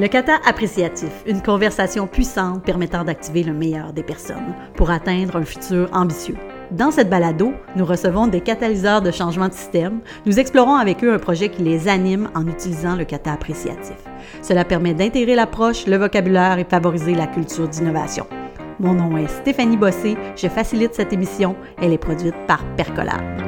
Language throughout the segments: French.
Le kata appréciatif, une conversation puissante permettant d'activer le meilleur des personnes pour atteindre un futur ambitieux. Dans cette balado, nous recevons des catalyseurs de changement de système. Nous explorons avec eux un projet qui les anime en utilisant le kata appréciatif. Cela permet d'intégrer l'approche, le vocabulaire et favoriser la culture d'innovation. Mon nom est Stéphanie Bossé, je facilite cette émission. Elle est produite par Percolab.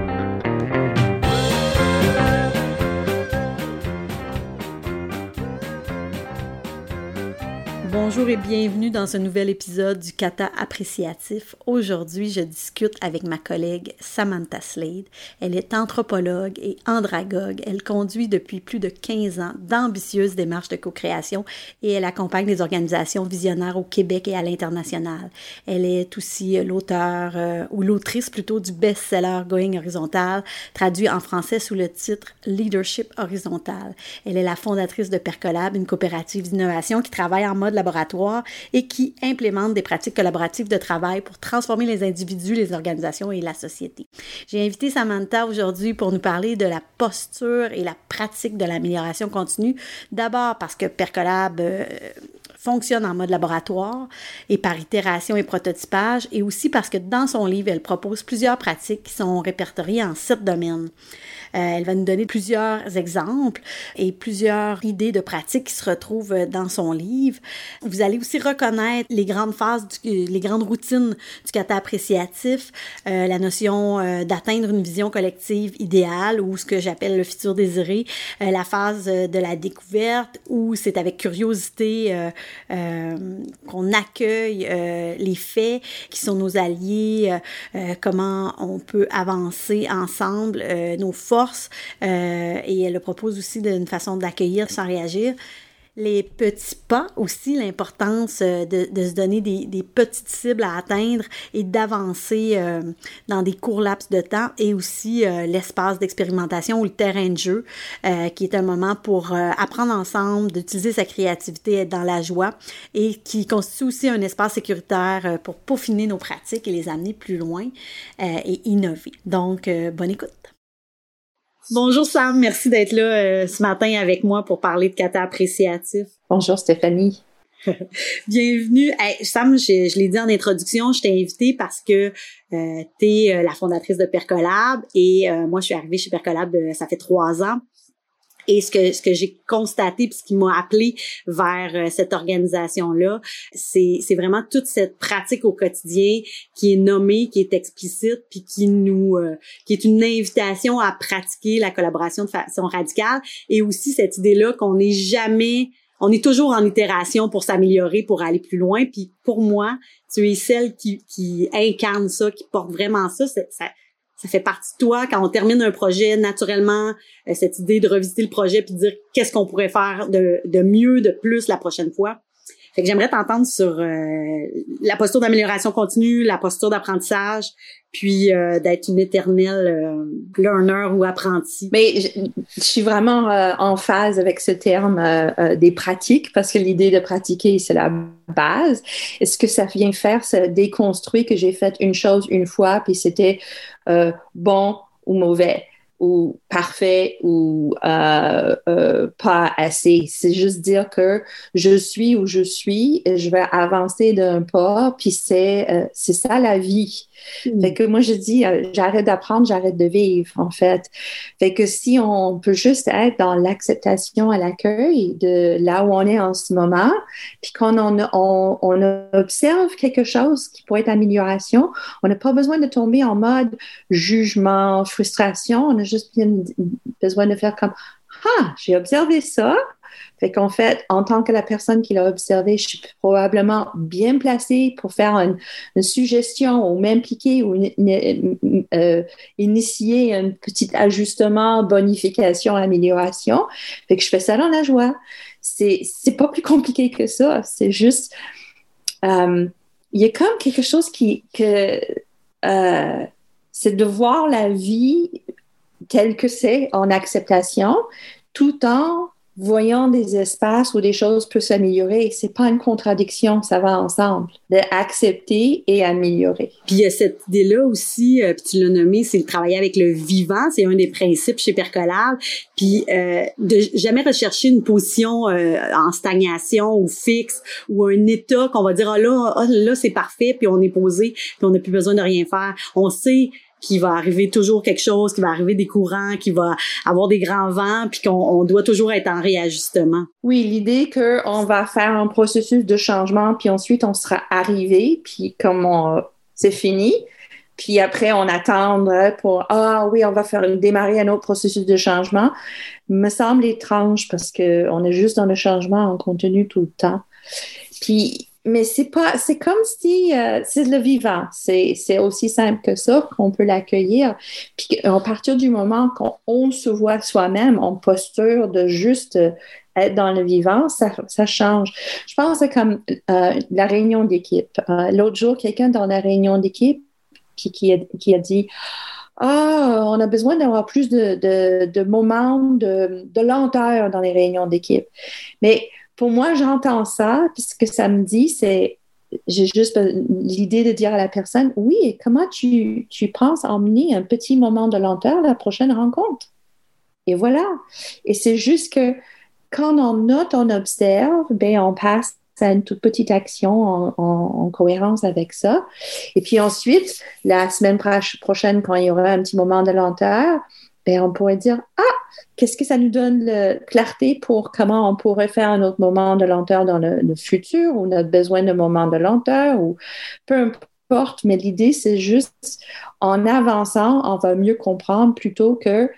Bonjour et bienvenue dans ce nouvel épisode du Kata appréciatif. Aujourd'hui, je discute avec ma collègue Samantha Slade. Elle est anthropologue et andragogue. Elle conduit depuis plus de 15 ans d'ambitieuses démarches de co-création et elle accompagne les organisations visionnaires au Québec et à l'international. Elle est aussi l'auteur euh, ou l'autrice plutôt du best-seller Going Horizontal, traduit en français sous le titre Leadership Horizontal. Elle est la fondatrice de Percolab, une coopérative d'innovation qui travaille en mode laboratoire et qui implémente des pratiques collaboratives de travail pour transformer les individus, les organisations et la société. J'ai invité Samantha aujourd'hui pour nous parler de la posture et la pratique de l'amélioration continue. D'abord parce que Percolab euh, fonctionne en mode laboratoire et par itération et prototypage, et aussi parce que dans son livre, elle propose plusieurs pratiques qui sont répertoriées en sept domaines. Euh, elle va nous donner plusieurs exemples et plusieurs idées de pratiques qui se retrouvent dans son livre. Vous allez aussi reconnaître les grandes phases, les grandes routines du kata appréciatif, euh, la notion euh, d'atteindre une vision collective idéale ou ce que j'appelle le futur désiré, la phase de la découverte où c'est avec curiosité qu'on accueille les faits qui sont nos alliés, comment on peut avancer ensemble nos forces euh, et elle le propose aussi d'une façon d'accueillir sans réagir. Les petits pas aussi, l'importance euh, de, se donner des, petites cibles à atteindre et d'avancer euh, dans des courts laps de temps et aussi l'espace d'expérimentation ou le terrain de jeu qui est un moment pour apprendre ensemble, d'utiliser sa créativité, être dans la joie et qui constitue aussi un espace sécuritaire pour peaufiner nos pratiques et les amener plus loin et innover. Donc, bonne écoute. Bonjour Sam, merci d'être là euh, ce matin avec moi pour parler de kata appréciatif. Bonjour Stéphanie. Bienvenue. Sam, je, je l'ai dit en introduction, je t'ai invité parce que euh, tu es euh, la fondatrice de Percolab et moi je suis arrivée chez Percolab ça fait trois ans. Et ce que, ce que j'ai constaté, puis ce qui m'a appelé vers euh, cette organisation-là, c'est, c'est vraiment toute cette pratique au quotidien qui est nommée, qui est explicite, puis qui nous, euh, qui est une invitation à pratiquer la collaboration de façon radicale. Et aussi cette idée-là qu'on n'est jamais on est toujours en itération pour s'améliorer, pour aller plus loin. Puis pour moi, tu es celle qui, qui incarne ça, qui porte vraiment ça. ça ça fait partie de toi. Quand on termine un projet naturellement euh, cette idée de revisiter le projet puis de dire qu'est-ce qu'on pourrait faire de, de mieux de plus la prochaine fois fait que j'aimerais t'entendre sur euh, la posture d'amélioration continue, la posture d'apprentissage, puis euh, d'être une éternelle euh, learner ou apprenti. Mais je, suis vraiment en phase avec ce terme des pratiques parce que l'idée de pratiquer, c'est la base. est ce que ça vient faire, c'est déconstruire que j'ai fait une chose une fois, puis c'était bon ou mauvais? Ou parfait ou euh, euh, pas assez. C'est juste dire que je suis où je suis, et je vais avancer d'un pas, puis c'est euh, c'est ça la vie. Hmm. Fait que moi je dis j'arrête d'apprendre, j'arrête de vivre en fait. Fait que si on peut juste être dans l'acceptation à l'accueil de là où on est en ce moment, puis quand on, on, on observe quelque chose qui pourrait être amélioration, on n'a pas besoin de tomber en mode jugement, frustration. On a juste besoin de faire comme Ah, j'ai observé ça. Fait qu'en fait, en tant que la personne qui l'a observé, je suis probablement bien placée pour faire une, suggestion ou m'impliquer ou euh, initier un petit ajustement, bonification, amélioration. Fait que je fais ça dans la joie. C'est, c'est pas plus compliqué que ça. C'est juste, euh, il y a comme quelque chose qui, que, euh, c'est de voir la vie tel que c'est en acceptation, tout en voyant des espaces où des choses peuvent s'améliorer. C'est pas une contradiction, ça va ensemble. D'accepter et améliorer. Puis il y a cette idée-là aussi, euh, puis tu l'as nommé, c'est de travailler avec le vivant. C'est un des principes chez Percolab. Puis euh, de jamais rechercher une position euh, en stagnation ou fixe ou un état qu'on va dire, ah là, ah, là c'est parfait, puis on est posé, puis on n'a plus besoin de rien faire. On sait qu'il va arriver toujours quelque chose, qu'il va arriver des courants, qu'il va avoir des grands vents, puis qu'on doit toujours être en réajustement. Oui, l'idée qu'on va faire un processus de changement, puis ensuite on sera arrivé, puis comme c'est fini, puis après on attendra pour ah oui on va faire démarrer un autre processus de changement, me semble étrange parce que on est juste dans le changement en continu tout le temps. Puis mais c'est pas, c'est comme si euh, c'est le vivant. C'est, c'est aussi simple que ça qu'on peut l'accueillir. Puis à partir du moment qu'on se voit soi-même en posture de juste euh, être dans le vivant, ça, ça change. Je pense que c'est comme euh, la réunion d'équipe. l'autre jour, quelqu'un dans la réunion d'équipe qui, qui, a, qui a dit ah, on a besoin d'avoir plus de, de, de moments de, de lenteur dans les réunions d'équipe. Mais pour moi, j'entends ça, puis que ça me dit, c'est, j'ai juste l'idée de dire à la personne, oui, comment tu, tu penses emmener un petit moment de lenteur à la prochaine rencontre? Et voilà. Et c'est juste que quand on note, on observe, ben on passe à une toute petite action en, en, cohérence avec ça. Et puis ensuite, la semaine prochaine, quand il y aura un petit moment de lenteur, ben on pourrait dire, ah, qu'est-ce que ça nous donne la clarté pour comment on pourrait faire un autre moment de lenteur dans le, futur ou notre besoin de moment de lenteur ou peu importe, mais l'idée c'est juste en avançant, on va mieux comprendre plutôt que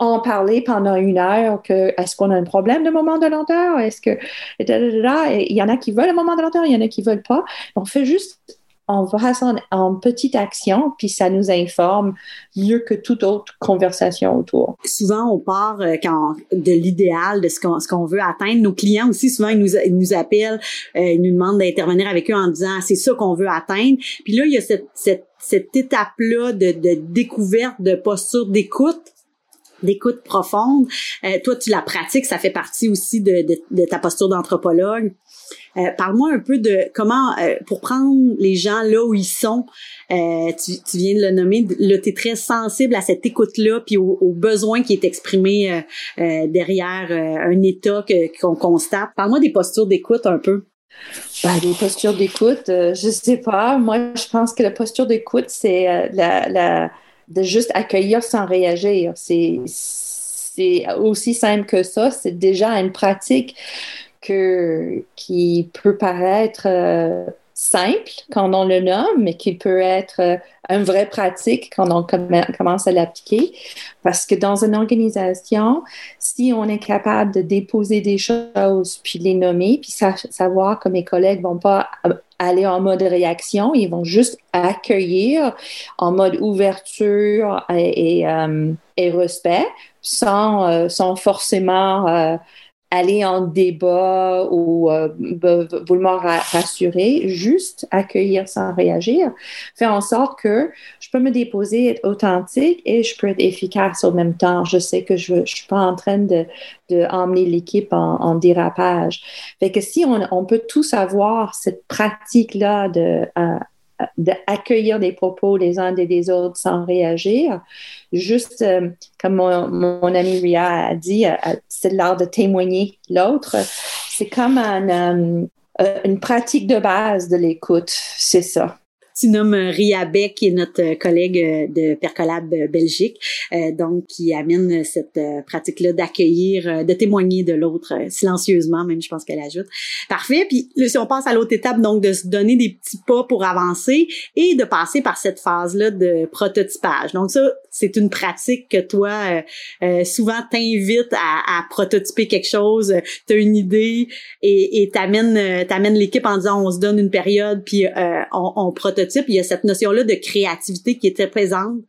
en parler pendant une heure que est-ce qu'on a un problème de moment de lenteur, est-ce que il y en a qui veulent un moment de lenteur, il y en a qui veulent pas. On fait juste on va en, en petite action, puis ça nous informe mieux que toute autre conversation autour. Souvent, on part euh, quand, de l'idéal, de ce qu'on, ce qu'on veut atteindre. Nos clients aussi, souvent, ils nous, nous appellent, euh, ils nous demandent d'intervenir avec eux en disant, c'est ça qu'on veut atteindre. Puis là, il y a cette, cette, cette étape-là de, de découverte, de posture d'écoute d'écoute profonde. Euh, toi, tu la pratiques, ça fait partie aussi de, de, de ta posture d'anthropologue. Euh, parle-moi un peu de comment, euh, pour prendre les gens là où ils sont, euh, tu, tu, viens de le nommer, là, tu es très sensible à cette écoute-là, puis au, besoin qui est exprimé derrière un état qu'on constate. Parle-moi des postures d'écoute un peu. Ben, des postures d'écoute, je sais pas. Moi, je pense que la posture d'écoute, c'est la, la, de juste accueillir sans réagir. C'est aussi simple que ça. C'est déjà une pratique que, qui peut paraître euh, simple quand on le nomme, mais qui peut être euh, une vraie pratique quand on commence à l'appliquer. Parce que dans une organisation, si on est capable de déposer des choses, puis les nommer, puis savoir que mes collègues vont pas euh, aller en mode réaction, ils vont juste accueillir en mode ouverture et, et, respect, sans, sans forcément aller en débat ou euh, vouloir rassurer, juste accueillir sans réagir, fait en sorte que je peux me déposer, être authentique et je peux être efficace au même temps. Je sais que je ne suis pas en train de, de emmener l'équipe en, en, dérapage. Fait que si on, on peut tous avoir cette pratique-là de euh, d'accueillir des propos les uns des autres sans réagir. Juste euh, comme mon, ami Ria a dit, euh, euh, c'est l'art de témoigner l'autre. C'est comme une pratique de base de l'écoute, c'est ça tu nommes Ria Beck, qui est notre euh, collègue euh, de Percolab euh, Belgique, donc qui amène cette pratique-là d'accueillir, de témoigner de l'autre silencieusement, même je pense qu'elle ajoute. Parfait. Puis si on passe à l'autre étape, donc de se donner des petits pas pour avancer et de passer par cette phase-là de prototypage. Donc ça, c'est une pratique que toi, souvent t'invites à, à, prototyper quelque chose, tu as une idée et t'amènes t'amènes l'équipe en disant on se donne une période puis on, on prototype il y a cette notion-là de créativité qui est très présente,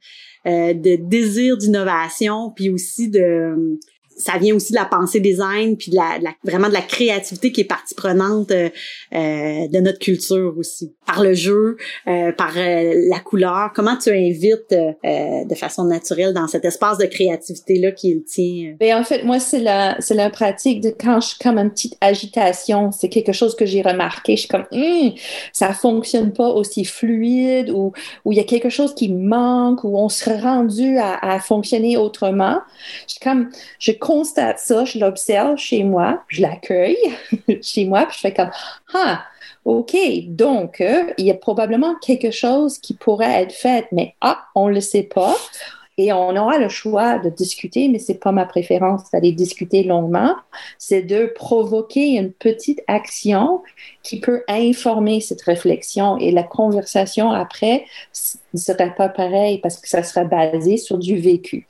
euh, de désir d'innovation, puis aussi de ça vient aussi de la pensée design puis de la, vraiment de la créativité qui est partie prenante euh, euh, de notre culture aussi. Par le jeu euh, par la couleur. Comment tu invites de façon naturelle dans cet espace de créativité là qui est le tien? Ben, en fait moi c'est la c'est la pratique de quand je suis comme une petite agitation. C'est quelque chose que j'ai remarqué. Je suis comme hum, ça fonctionne pas aussi fluide ou il y a quelque chose qui manque ou on serait rendu à, à fonctionner autrement. Je comme je constate ça, je l'observe chez moi, je l'accueille chez moi, puis je fais comme Ah, OK, donc euh, il y a probablement quelque chose qui pourrait être fait, mais ah, on ne le sait pas. Et on aura le choix de discuter, mais c'est pas ma préférence d'aller discuter longuement. C'est de provoquer une petite action qui peut informer cette réflexion et la conversation après ne serait pas pareil parce que ça sera basé sur du vécu.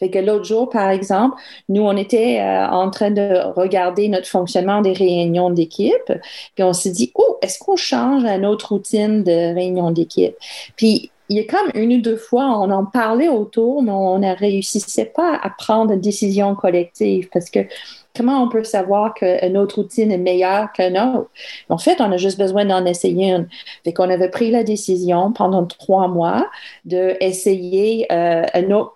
Fait que l'autre jour, par exemple, nous, on était euh, en train de regarder notre fonctionnement des réunions d'équipe, puis on s'est dit, oh, est-ce qu'on change autre routine de réunion d'équipe? Puis il y a comme une ou deux fois, on en parlait autour, mais on ne réussissait pas à prendre une décision collective parce que comment on peut savoir qu'une autre routine est meilleure qu'une autre? En fait, on a juste besoin d'en essayer une. Fait qu'on avait pris la décision pendant trois mois d'essayer euh,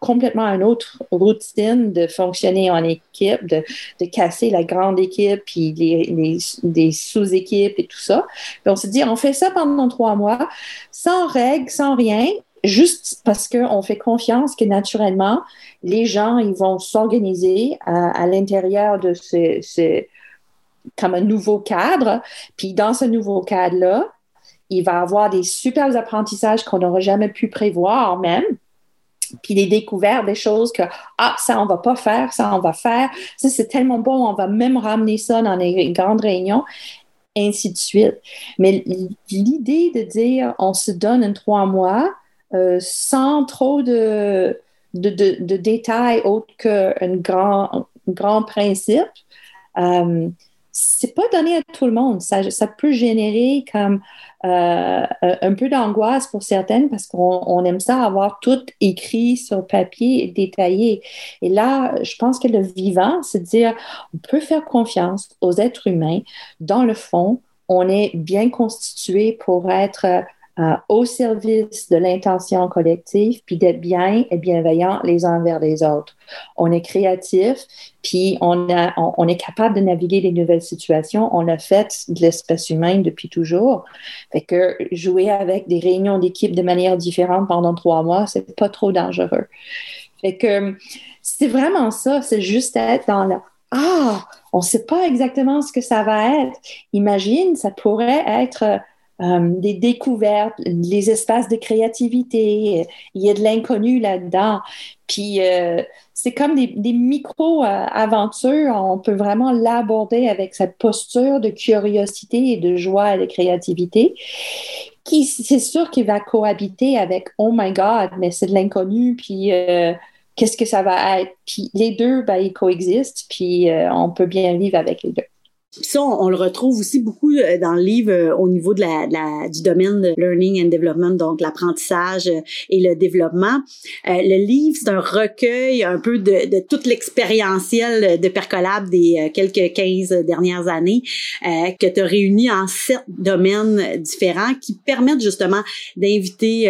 complètement une autre routine de fonctionner en équipe, de, casser la grande équipe, puis les, sous-équipes et tout ça. On s'est dit, on fait ça pendant trois mois, sans règles, sans rien, juste parce qu'on fait confiance que naturellement, les gens, ils vont s'organiser à, l'intérieur de ce, comme un nouveau cadre. Puis dans ce nouveau cadre-là, il va avoir des super apprentissages qu'on n'aurait jamais pu prévoir même. Puis des découvertes, des choses que, ah, ça, on va pas faire, ça, on va faire. Ça, c'est tellement bon, on va même ramener ça dans les grandes réunions ainsi de suite. Mais l'idée de dire on se donne un trois mois, euh, sans trop de, détails autres qu'un grand, principe, euh, c'est pas donné à tout le monde. Ça, peut générer comme euh, un peu d'angoisse pour certaines parce qu'on aime ça avoir tout écrit sur papier et détaillé. Et là, je pense que le vivant, c'est dire on peut faire confiance aux êtres humains. Dans le fond, on est bien constitué pour être euh, au service de l'intention collective, puis d'être bien et bienveillant les uns vers les autres. On est créatif, puis on, est capable de naviguer les nouvelles situations. On a fait de l'espèce humaine depuis toujours. Fait que jouer avec des réunions d'équipe de manière différente pendant trois mois, c'est pas trop dangereux. Fait que c'est vraiment ça, c'est juste être dans la ah, on ne sait pas exactement ce que ça va être. Imagine, ça pourrait être euh, des découvertes, les espaces de créativité. Il y a de l'inconnu là-dedans. Puis euh, c'est comme des, micro-aventures. On peut vraiment l'aborder avec cette posture de curiosité et de joie et de créativité qui, c'est sûr qu'il va cohabiter avec Oh my God, mais c'est de l'inconnu, puis euh, qu'est-ce que ça va être? Puis les deux, ben, ils coexistent, puis on peut bien vivre avec les deux. Ça, on, le retrouve aussi beaucoup euh, dans le livre euh, au niveau de la, du domaine de learning and development, donc l'apprentissage euh, et le développement. le livre, c'est un recueil un peu de, de toute l'expérientiel de Percolab des quelques 15 dernières années que tu as réuni en sept domaines différents qui permettent justement d'inviter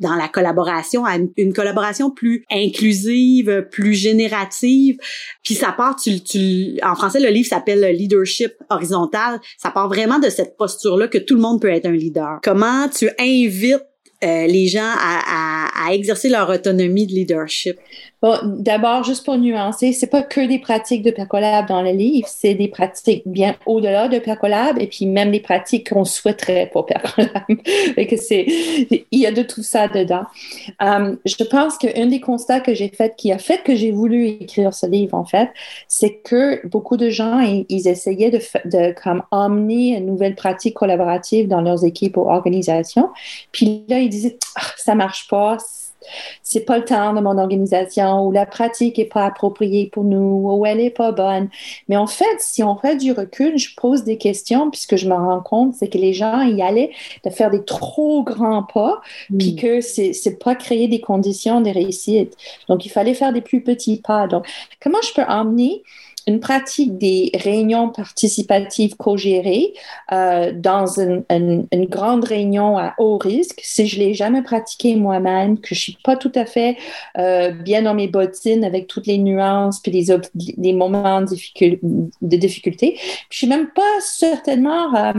dans la collaboration à une, collaboration plus inclusive, plus générative. Puis ça part, tu, tu, en français, le livre s'appelle Leader leadership horizontal, ça part vraiment de cette posture-là que tout le monde peut être un leader. Comment tu invites euh, les gens à, exercer leur autonomie de leadership? Bon, d'abord, juste pour nuancer, c'est pas que des pratiques de percolab dans le livre, c'est des pratiques bien au-delà de percolab et puis même des pratiques qu'on souhaiterait pour percolab. que c'est, il y a de tout ça dedans. Um, je pense qu'un des constats que j'ai fait, qui a fait que j'ai voulu écrire ce livre, en fait, c'est que beaucoup de gens, ils, essayaient de, de comme emmener une nouvelle pratique collaborative dans leurs équipes ou organisations. Puis là, ils disaient, ah, ça marche pas, c'est pas le temps de mon organisation ou la pratique est pas appropriée pour nous ou elle est pas bonne. Mais en fait, si on fait du recul, je pose des questions puisque je me rends compte, c'est que les gens y allaient de faire des trop grands pas, puis mm. que c'est, c'est pas créer des conditions de réussite. Donc, il fallait faire des plus petits pas. Donc, comment je peux emmener une pratique des réunions participatives co-gérées euh, dans une, grande réunion à haut risque, si je l'ai jamais pratiqué moi-même, que je suis pas tout à fait euh, bien dans mes bottines avec toutes les nuances puis les, moments de, difficulté, je suis même pas certainement euh,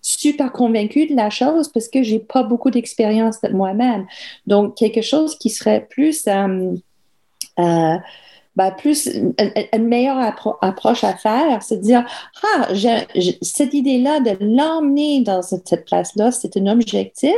super convaincue de la chose parce que j'ai pas beaucoup d'expérience moi-même. Donc quelque chose qui serait plus ben, plus une, meilleure approche à faire, c'est de dire ah cette idée-là de l'emmener dans cette, place-là, c'est un objectif,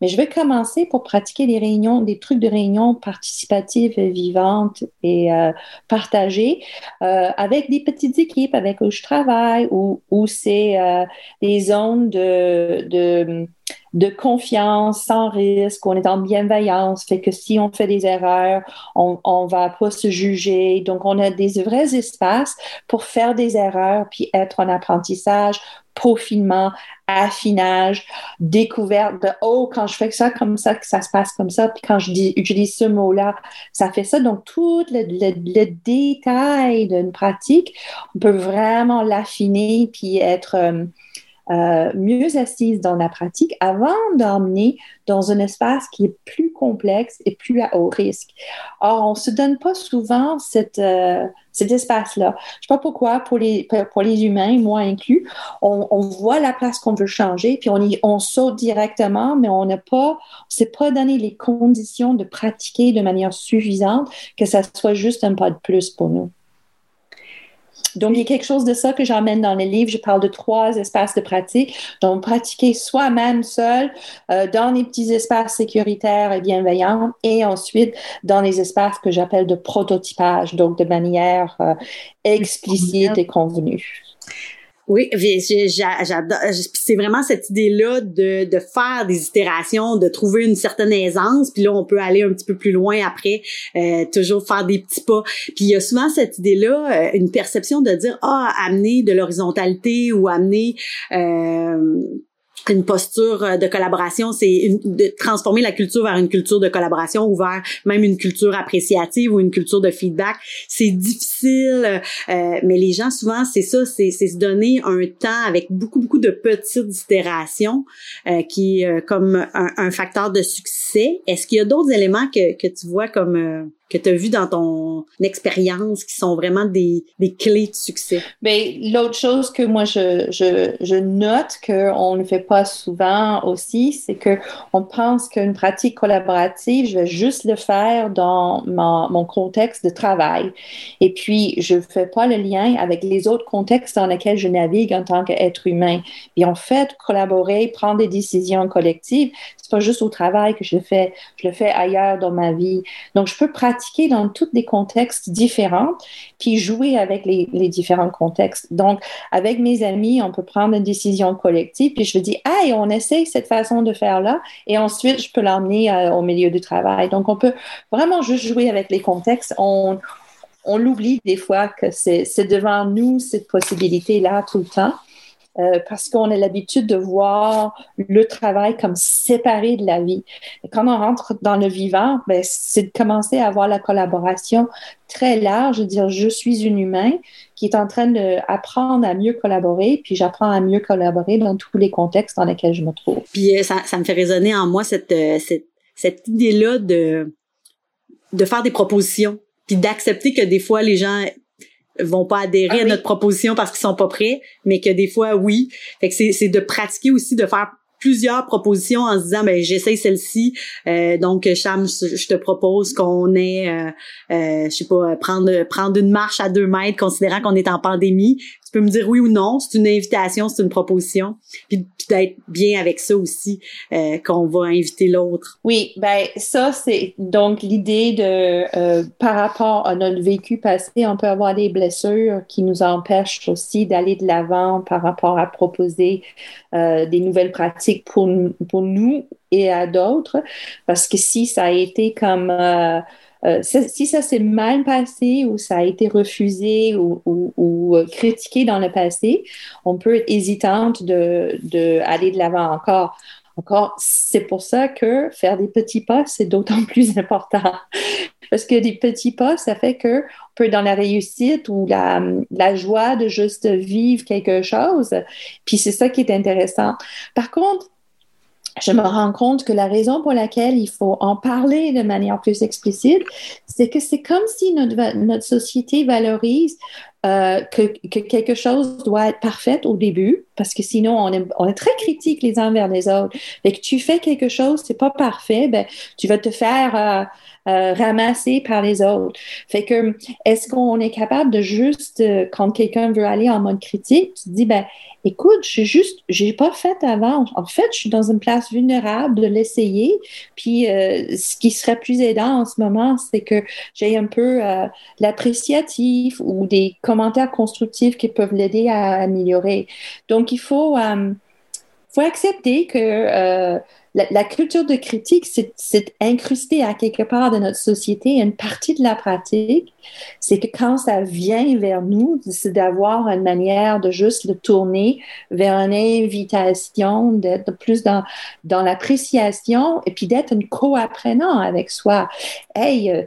mais je vais commencer pour pratiquer des réunions, des trucs de réunion participatives vivantes et euh, partagées euh, avec des petites équipes avec où je travaille, ou où c'est euh, des zones de, de confiance, sans risque, on est en bienveillance, fait que si on fait des erreurs, on, on va pas se juger. Donc, on a des vrais espaces pour faire des erreurs puis être en apprentissage, peaufinement, affinage, découverte de oh quand je fais ça comme ça que ça se passe comme ça puis quand je dis utilise ce mot là ça fait ça. Donc tout le, le, détail d'une pratique on peut vraiment l'affiner puis être euh, euh, mieux assise dans la pratique avant d'emmener dans un espace qui est plus complexe et plus à haut risque. Or, on ne se donne pas souvent euh, cet espace-là. Je ne sais pas pourquoi, pour les, humains, moi inclus, on, voit la place qu'on veut changer, puis on, y, saute directement, mais on n'a pas, on s'est pas donné les conditions de pratiquer de manière suffisante que ça soit juste un pas de plus pour nous. Donc, il y a quelque chose de ça que j'emmène dans les livres. Je parle de trois espaces de pratique. Donc, pratiquer soi-même seul euh, dans les petits espaces sécuritaires et bienveillants et ensuite dans les espaces que j'appelle de prototypage, donc de manière euh, explicite et convenue. Oui, j'adore. C'est vraiment cette idée-là de, de faire des itérations, de trouver une certaine aisance, puis là on peut aller un petit peu plus loin après, euh, toujours faire des petits pas. Puis il y a souvent cette idée-là, euh, une perception de dire ah amener de l'horizontalité ou amener euh, une posture euh, de collaboration, c'est de transformer la culture vers une culture de collaboration ou vers même une culture appréciative ou une culture de feedback. C'est difficile, euh, mais les gens souvent c'est ça, c'est se donner un temps avec beaucoup beaucoup de petites itérations euh, qui est comme un, un, facteur de succès. Est-ce qu'il y a d'autres éléments que, que tu vois comme que tu as vu dans ton expérience qui sont vraiment des, des clés de succès? Bien, l'autre chose que moi je, je, je note qu'on ne fait pas souvent aussi, c'est que on pense qu'une pratique collaborative, je vais juste le faire dans mon, mon contexte de travail. Et puis, je ne fais pas le lien avec les autres contextes dans lesquels je navigue en tant qu'être humain. Et en fait, collaborer, prendre des décisions collectives, c'est pas juste au travail que je le fais, je le fais ailleurs dans ma vie. Donc, je peux pratiquer dans tous des contextes différents, puis jouer avec les, différents contextes. Donc, avec mes amis, on peut prendre une décision collective, puis je dis, hey, on essaye cette façon de faire là, et ensuite, je peux l'emmener euh, au milieu du travail. Donc, on peut vraiment juste jouer avec les contextes. On, on l'oublie des fois que c'est devant nous cette possibilité-là tout le temps. Euh, parce qu'on a l'habitude de voir le travail comme séparé de la vie. Et quand on rentre dans le vivant, ben, c'est de commencer à avoir la collaboration très large, de dire je suis une humain qui est en train d'apprendre à mieux collaborer, puis j'apprends à mieux collaborer dans tous les contextes dans lesquels je me trouve. Puis euh, ça, ça me fait résonner en moi cette, euh, cette, cette idée-là de, de faire des propositions, puis d'accepter que des fois les gens vont pas adhérer ah à notre proposition parce qu'ils sont pas prêts, mais que des fois oui. Fait que c'est de pratiquer aussi de faire plusieurs propositions en se disant ben j'essaye celle-ci euh, donc Cham je te propose qu'on ait euh, euh, je sais pas prendre prendre une marche à deux mètres considérant qu'on est en pandémie tu peux me dire oui ou non, c'est une invitation, c'est une proposition, puis, d'être bien avec ça aussi, euh, qu'on va inviter l'autre. Oui, ben ça, c'est donc l'idée de, euh, par rapport à notre vécu passé, on peut avoir des blessures qui nous empêchent aussi d'aller de l'avant par rapport à proposer euh, des nouvelles pratiques pour, pour nous et à d'autres, parce que si ça a été comme... Euh, euh, si ça s'est mal passé ou ça a été refusé ou, ou, critiqué dans le passé, on peut être hésitante de, de de l'avant encore. Encore, c'est pour ça que faire des petits pas, c'est d'autant plus important. Parce que des petits pas, ça fait que on peut dans la réussite ou la joie de juste vivre quelque chose. Puis c'est ça qui est intéressant. Par contre, je me rends compte que la raison pour laquelle il faut en parler de manière plus explicite, c'est que c'est comme si notre, société valorise euh, que, que, quelque chose doit être parfait au début, parce que sinon on est, très critique les uns vers les autres. Et que tu fais quelque chose, c'est pas parfait, ben tu vas te faire euh, euh, ramasser par les autres. Fait que est-ce qu'on est capable de juste quand quelqu'un veut aller en mode critique, tu te dis ben écoute, je juste, j'ai pas fait avant. En fait, je suis dans une place vulnérable de l'essayer. Puis, ce qui serait plus aidant en ce moment, c'est que j'ai un peu l'appréciatif ou des commentaires constructifs qui peuvent l'aider à améliorer. Donc, il faut, euh, faut accepter que la, culture de critique, c'est incrusté à quelque part de notre société. Une partie de la pratique, c'est que quand ça vient vers nous, c'est d'avoir une manière de juste le tourner vers une invitation, d'être plus dans, dans l'appréciation et puis d'être un co-apprenant avec soi. Hey, euh,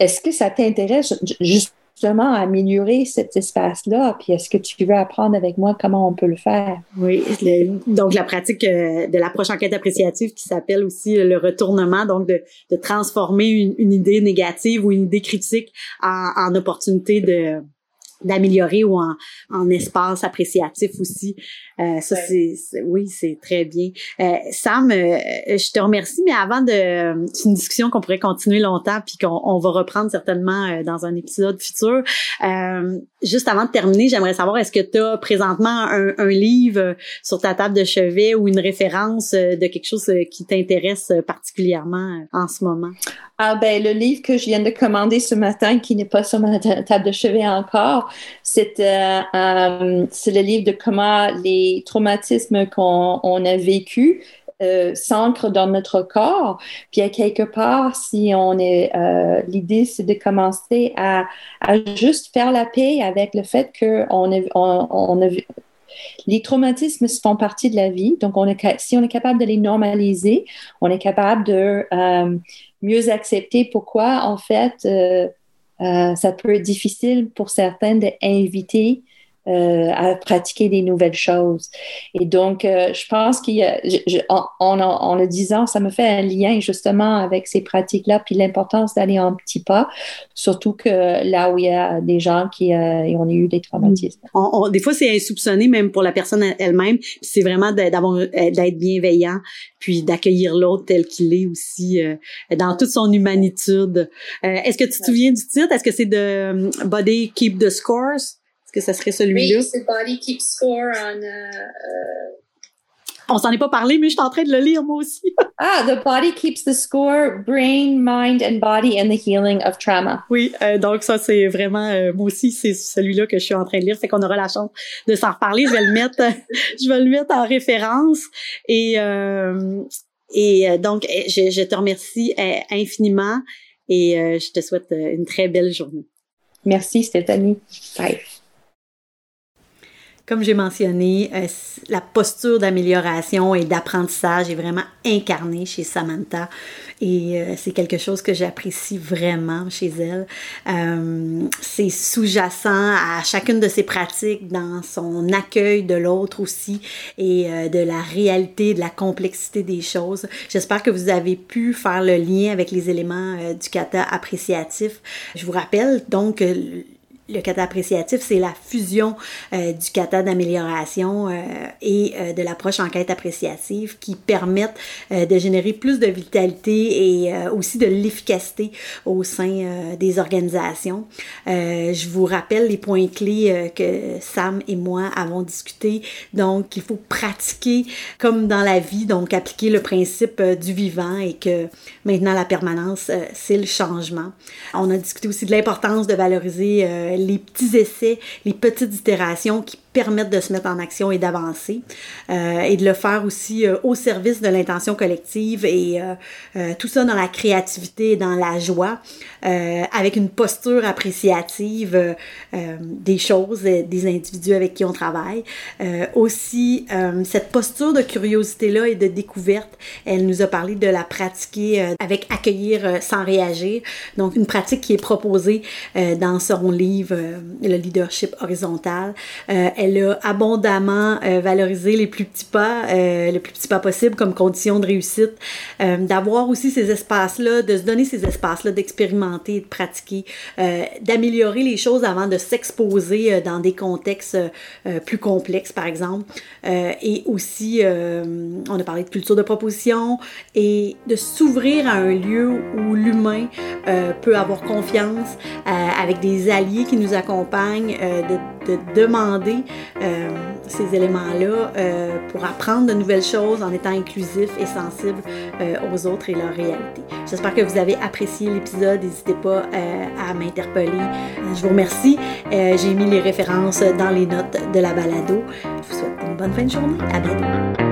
est-ce que ça t'intéresse? Juste justement améliorer cet espace-là. Puis est-ce que tu veux apprendre avec moi comment on peut le faire? Oui, donc la pratique euh, de l'approche enquête appréciative qui s'appelle aussi le retournement, donc de, de transformer une, idée négative ou une idée critique en, en opportunité de d'améliorer ou en, en espace appréciatif aussi. Euh, ça, c'est, oui, c'est très bien. Euh, Sam, euh, je te remercie, mais avant de, c'est une discussion qu'on pourrait continuer longtemps puis qu'on on va reprendre certainement euh, dans un épisode futur. Euh, juste avant de terminer, j'aimerais savoir est-ce que tu as présentement un, un, livre sur ta table de chevet ou une référence de quelque chose qui t'intéresse particulièrement en ce moment? Ah ben le livre que je viens de commander ce matin, qui n'est pas sur ma table de chevet encore, c'est euh, c'est le livre de comment les traumatismes qu'on a vécu euh, s'ancrent dans notre corps. Puis à quelque part, si on est, euh, l'idée c'est de commencer à, juste faire la paix avec le fait que on, les traumatismes font partie de la vie. Donc on est, si on est capable de les normaliser, on est capable de euh, mieux accepter pourquoi en fait ça peut être difficile pour certains d'inviter euh, à pratiquer des nouvelles choses. Et donc, euh, je pense qu'il en, en, le disant, ça me fait un lien justement avec ces pratiques-là, puis l'importance d'aller en petits pas, surtout que là où il y a des gens qui euh, ont eu des traumatismes. des fois, c'est insoupçonné même pour la personne elle-même. C'est vraiment d'être bienveillant, puis d'accueillir l'autre tel qu'il est aussi, dans toute son humanitude. Est-ce que tu te souviens du titre? Est-ce que c'est de Body Keep the Scores? Est-ce que ça serait celui-là? Oui, c'est Body Keeps Score on... Euh, euh, On s'en est pas parlé, mais je suis en train de le lire moi aussi. ah, The Body Keeps the Score, Brain, Mind and Body and the Healing of Trauma. Oui, euh, donc ça c'est vraiment moi aussi c'est celui-là que je suis en train de lire, fait qu'on aura la chance de s'en reparler. Je vais le mettre, je vais le mettre en référence et et donc je, je, te remercie infiniment et je te souhaite une très belle journée. Merci Stéphanie. Bye. Comme j'ai mentionné, euh, la posture d'amélioration et d'apprentissage est vraiment incarnée chez Samantha et euh, c'est quelque chose que j'apprécie vraiment chez elle. Euh, c'est sous-jacent à chacune de ses pratiques dans son accueil de l'autre aussi et de la réalité, de la complexité des choses. J'espère que vous avez pu faire le lien avec les éléments du kata appréciatif. Je vous rappelle donc le kata appréciatif, c'est la fusion euh, du kata d'amélioration euh, et euh, de l'approche enquête appréciative qui permettent de générer plus de vitalité et aussi de l'efficacité au sein des organisations. je vous rappelle les points clés que Sam et moi avons discuté. Donc, il faut pratiquer comme dans la vie, donc appliquer le principe du vivant et que maintenant la permanence, c'est le changement. On a discuté aussi de l'importance de valoriser les petits essais, les petites itérations qui permettre de se mettre en action et d'avancer euh, et de le faire aussi euh, au service de l'intention collective et euh, tout ça dans la créativité et dans la joie avec une posture appréciative des choses des individus avec qui on travaille. Aussi cette posture de curiosité là et de découverte elle nous a parlé de la pratiquer avec accueillir sans réagir. Donc une pratique qui est proposée dans son livre le leadership horizontal elle a abondamment euh, valorisé les plus petits pas, euh, les plus petits pas possibles comme condition de réussite, euh, d'avoir aussi ces espaces-là, de se donner ces espaces-là, d'expérimenter, de pratiquer, d'améliorer les choses avant de s'exposer dans des contextes plus complexes, par exemple. et aussi, on a parlé de culture de proposition et de s'ouvrir à un lieu où l'humain peut avoir confiance avec des alliés qui nous accompagnent, de, de demander euh, ces éléments-là euh, pour apprendre de nouvelles choses en étant inclusif et sensible euh, aux autres et leur réalité. J'espère que vous avez apprécié l'épisode. N'hésitez pas à m'interpeller. Je vous remercie. J'ai mis les références dans les notes de la balado. Je vous souhaite une bonne fin de journée. À bientôt.